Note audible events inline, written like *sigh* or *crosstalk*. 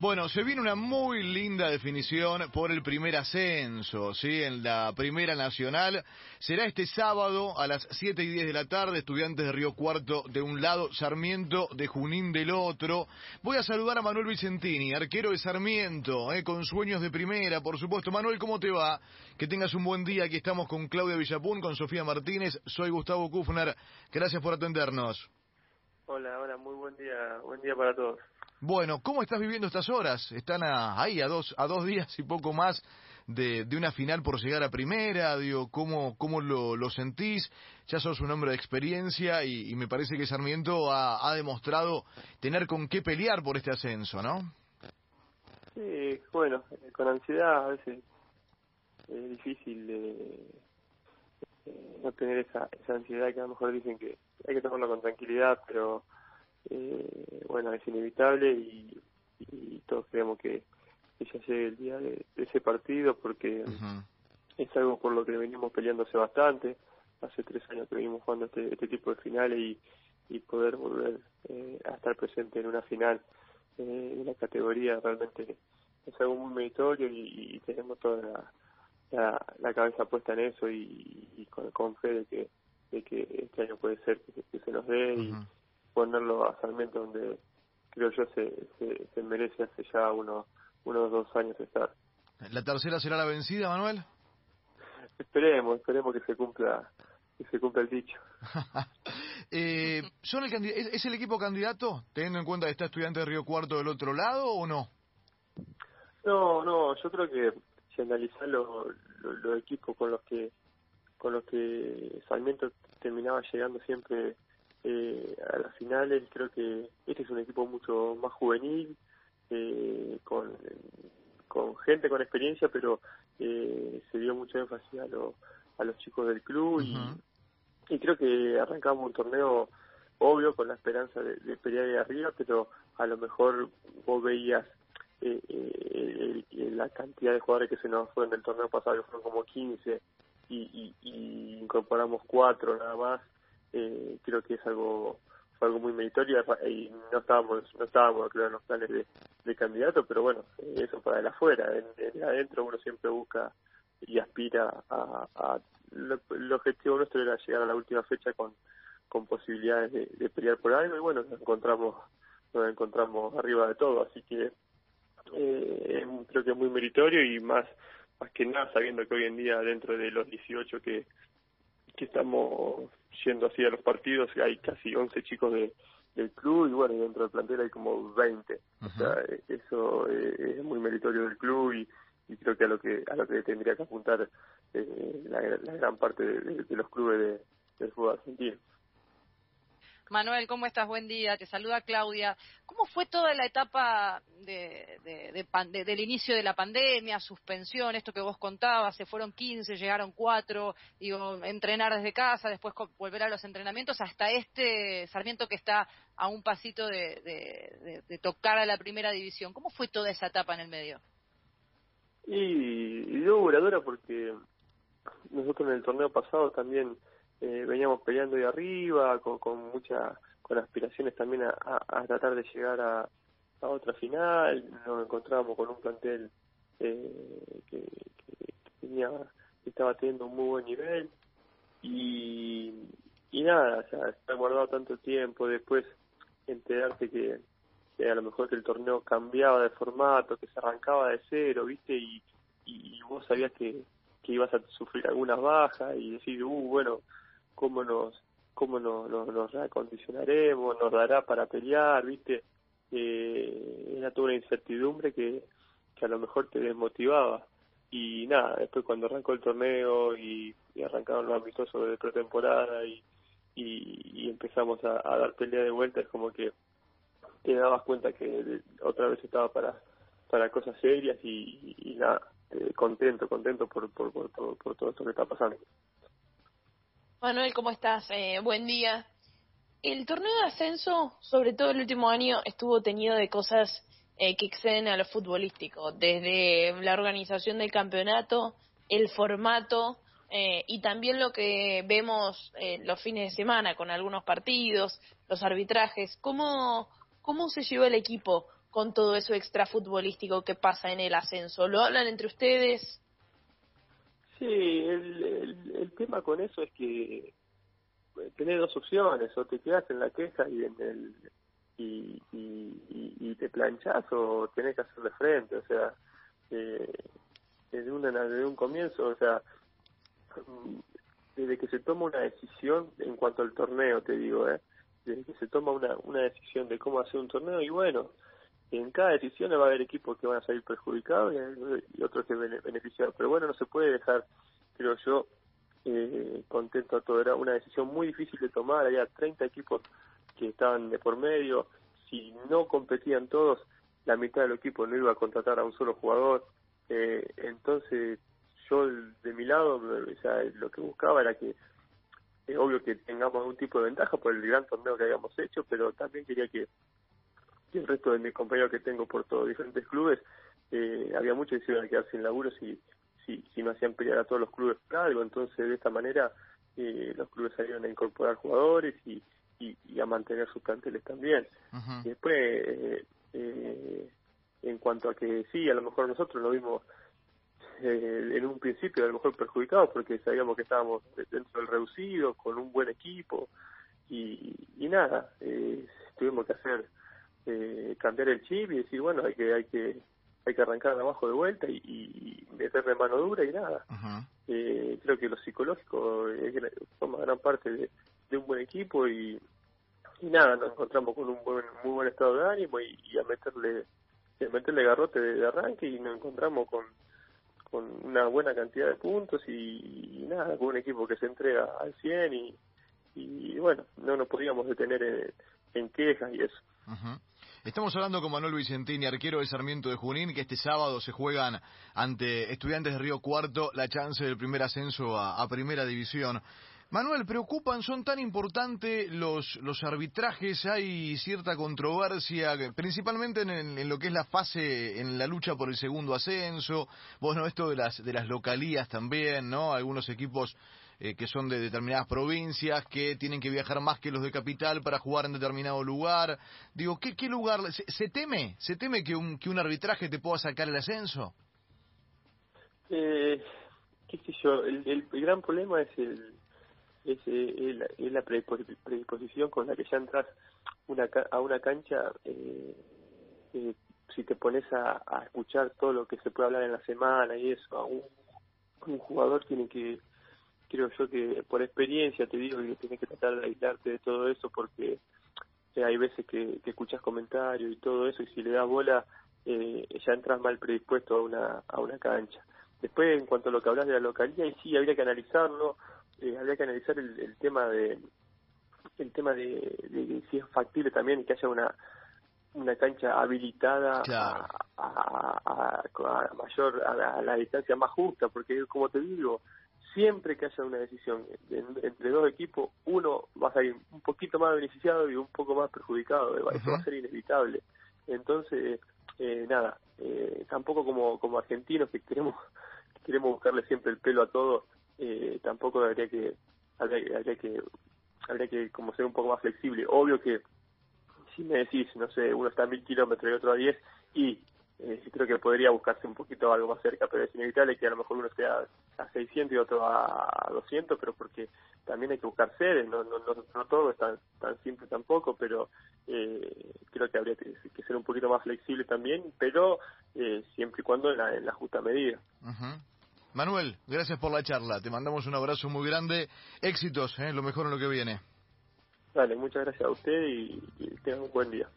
Bueno, se viene una muy linda definición por el primer ascenso, ¿sí? En la Primera Nacional. Será este sábado a las 7 y 10 de la tarde, estudiantes de Río Cuarto de un lado, Sarmiento de Junín del otro. Voy a saludar a Manuel Vicentini, arquero de Sarmiento, ¿eh? con sueños de primera, por supuesto. Manuel, ¿cómo te va? Que tengas un buen día. Aquí estamos con Claudia Villapún, con Sofía Martínez. Soy Gustavo Kufner. Gracias por atendernos. Hola, hola, muy buen día. Buen día para todos. Bueno, ¿cómo estás viviendo estas horas? Están ahí a dos, a dos días y poco más de, una final por llegar a primera. Digo, ¿cómo, cómo lo, lo sentís? Ya sos un hombre de experiencia y, me parece que Sarmiento ha, ha, demostrado tener con qué pelear por este ascenso, ¿no? Sí, bueno, eh, con ansiedad a veces es difícil eh, no tener esa, esa ansiedad que a lo mejor dicen que hay que tomarlo con tranquilidad, pero eh, bueno, es inevitable y, todos creemos que, ya llegue el día de, ese partido porque es algo por lo que venimos peleándose bastante. Hace tres años que venimos jugando este, este tipo de finales y, y poder volver eh, a estar presente en una final eh, en la categoría realmente es algo muy meritorio y, tenemos toda la, la, cabeza puesta en eso y, con, con, fe de que, de que este año puede ser que, se nos dé y ponerlo a Sarmiento donde creo yo se, se, merece hace ya unos unos dos años estar. ¿La tercera será la vencida, Manuel? Esperemos, esperemos que se cumpla que se cumpla el dicho. *laughs* eh, ¿son el ¿Es el equipo candidato, teniendo en cuenta que está estudiante de Río Cuarto del otro lado o no? No, no, yo creo que si analizar los lo, equipos con los que con los que Sarmiento terminaba llegando siempre eh, a las finales. Creo que este es un equipo mucho más juvenil, eh, con, con gente con experiencia, pero eh, se dio mucho énfasis a, a los chicos del club y, y creo que arrancamos un torneo obvio con la esperanza de, de pelear de arriba, pero a lo mejor vos veías eh, eh, la cantidad de jugadores que se nos fueron del torneo pasado, que fueron como 15, y, y, y incorporamos cuatro nada más, eh, creo que es algo fue algo muy meritorio y no estábamos no estábamos creo en los planes de, de candidato pero bueno eso para el afuera en, adentro uno siempre busca y aspira a, a lo, el objetivo nuestro era llegar a la última fecha con con posibilidades de, de pelear por algo y bueno nos encontramos nos encontramos arriba de todo así que eh, creo que es muy meritorio y más más que nada sabiendo que hoy en día dentro de los 18 que que estamos yendo así a los partidos, hay casi 11 chicos de, del club y bueno, dentro del plantel hay como 20. O sea, eso es muy meritorio del club y, y creo que a lo que a lo que tendría que apuntar eh, la, gran parte de, los clubes de, del fútbol argentino. Manuel, ¿cómo estás? Buen día. Te saluda Claudia. ¿Cómo fue toda la etapa de, de, del inicio de la pandemia, suspensión, esto que vos contabas? Se fueron 15, llegaron 4, digo, entrenar desde casa, después volver a los entrenamientos, hasta este Sarmiento que está a un pasito de, tocar a la primera división. ¿Cómo fue toda esa etapa en el medio? Y, y duradora porque nosotros en el torneo pasado también eh, veníamos peleando de arriba, con, con mucha, con aspiraciones también a, tratar de llegar a, a, otra final, nos encontrábamos con un plantel eh, que, tenía, estaba teniendo un muy buen nivel. Y, y nada, o sea, estar guardado tanto tiempo, después enterarte que, a lo mejor que el torneo cambiaba de formato, que se arrancaba de cero, viste, y, y, vos sabías que, que ibas a sufrir algunas bajas y decir, uh, bueno, cómo nos cómo nos, nos, nos reacondicionaremos, nos dará para pelear, ¿viste? Eh, era toda una incertidumbre que, que a lo mejor te desmotivaba. Y nada, después cuando arrancó el torneo y, arrancaron los amistosos de pretemporada y, y, empezamos a, dar pelea de vuelta, es como que te dabas cuenta que otra vez estaba para para cosas serias y, y, nada, eh, contento, contento por, por, por, por todo esto que está pasando. Manuel, ¿cómo estás? Eh, buen día. El torneo de ascenso, sobre todo el último año, estuvo tenido de cosas eh, que exceden a lo futbolístico, desde la organización del campeonato, el formato eh, y también lo que vemos los fines de semana con algunos partidos, los arbitrajes. ¿Cómo, cómo se llevó el equipo con todo eso extra futbolístico que pasa en el ascenso. ¿Lo hablan entre ustedes? Sí, el, el, tema con eso es que eh, tenés dos opciones, o te quedas en la queja y en el y, y, te planchás o tenés que hacerle frente, o sea, eh, desde, una, desde un comienzo, o sea, desde que se toma una decisión en cuanto al torneo, te digo, ¿eh? desde que se toma una, una decisión de cómo hacer un torneo, y bueno, en cada decisión va a haber equipos que van a salir perjudicados y, otros que beneficiados. Pero bueno, no se puede dejar, creo yo, eh, contento a todo. Era una decisión muy difícil de tomar. Había 30 equipos que estaban de por medio. Si no competían todos, la mitad del equipo no iba a contratar a un solo jugador. Eh, entonces, yo de mi lado, o lo que buscaba era que es obvio que tengamos algún tipo de ventaja por el gran torneo que habíamos hecho, pero también quería que y el resto de mis compañeros que tengo por todos diferentes clubes, eh, había muchos que se iban a quedar sin laburo si, si, si no hacían pelear a todos los clubes por algo. Entonces, de esta manera, eh, los clubes salieron a incorporar jugadores y, y, a mantener sus planteles también. y después, eh, eh, en cuanto a que sí, a lo mejor nosotros lo vimos eh, en un principio a lo mejor perjudicados porque sabíamos que estábamos dentro del reducido, con un buen equipo y, y nada, eh, tuvimos que hacer eh, cambiar el chip y decir, bueno, hay que hay que hay que arrancar de abajo de vuelta y, y meterle mano dura y nada. eh, creo que lo psicológico es, forma gran parte de, un buen equipo y, y nada, nos encontramos con un buen, muy buen estado de ánimo y, a meterle a meterle garrote de, arranque y nos encontramos con con una buena cantidad de puntos y, nada, con un equipo que se entrega al 100 y, y bueno, no nos podíamos detener en, en quejas y eso. Estamos hablando con Manuel Vicentini, arquero de Sarmiento de Junín, que este sábado se juegan ante estudiantes de Río Cuarto la chance del primer ascenso a, Primera División. Manuel, preocupan, son tan importantes los, los arbitrajes, hay cierta controversia, principalmente en, en, lo que es la fase, en la lucha por el segundo ascenso, bueno, esto de las, de las localías también, ¿no? Algunos equipos eh, que son de determinadas provincias, que tienen que viajar más que los de capital para jugar en determinado lugar. Digo, ¿qué, qué lugar? ¿Se, teme? ¿Se teme que un, que un arbitraje te pueda sacar el ascenso? Eh, qué sé yo, el, el, gran problema es el es, eh, la predisposición con la que ya entras una, a una cancha eh, eh, si te pones a, escuchar todo lo que se puede hablar en la semana y eso, a un jugador tiene que creo yo que por experiencia te digo que tienes que tratar de aislarte de todo eso porque eh, hay veces que, que, escuchas comentarios y todo eso y si le das bola eh, ya entras mal predispuesto a una, a una cancha. Después, en cuanto a lo que hablas de la localidad, y sí, habría que analizarlo, eh, habría que analizar el, el, tema de el tema de, de, si es factible también que haya una una cancha habilitada a, a, a, mayor a la distancia más justa porque como te digo siempre que haya una decisión entre dos equipos, uno va a salir un poquito más beneficiado y un poco más perjudicado. Eso va a ser inevitable. Entonces, eh, nada, eh, tampoco como, como argentinos que queremos *laughs* queremos buscarle siempre el pelo a todo, eh, tampoco habría que habría, habría que habría que como ser un poco más flexible. Obvio que si me decís, no sé, uno está a mil kilómetros y otro a diez, y eh, creo que podría buscarse un poquito algo más cerca, pero es inevitable que a lo mejor uno esté a, 600 y otro a, 200, pero porque también hay que buscar sedes, no, no, no, todo es tan, tan simple tampoco, pero eh, creo que habría que, ser un poquito más flexible también, pero eh, siempre y cuando en la, en la justa medida. Manuel, gracias por la charla, te mandamos un abrazo muy grande, éxitos, lo mejor en lo que viene. Dale, muchas gracias a usted y, y tengan un buen día.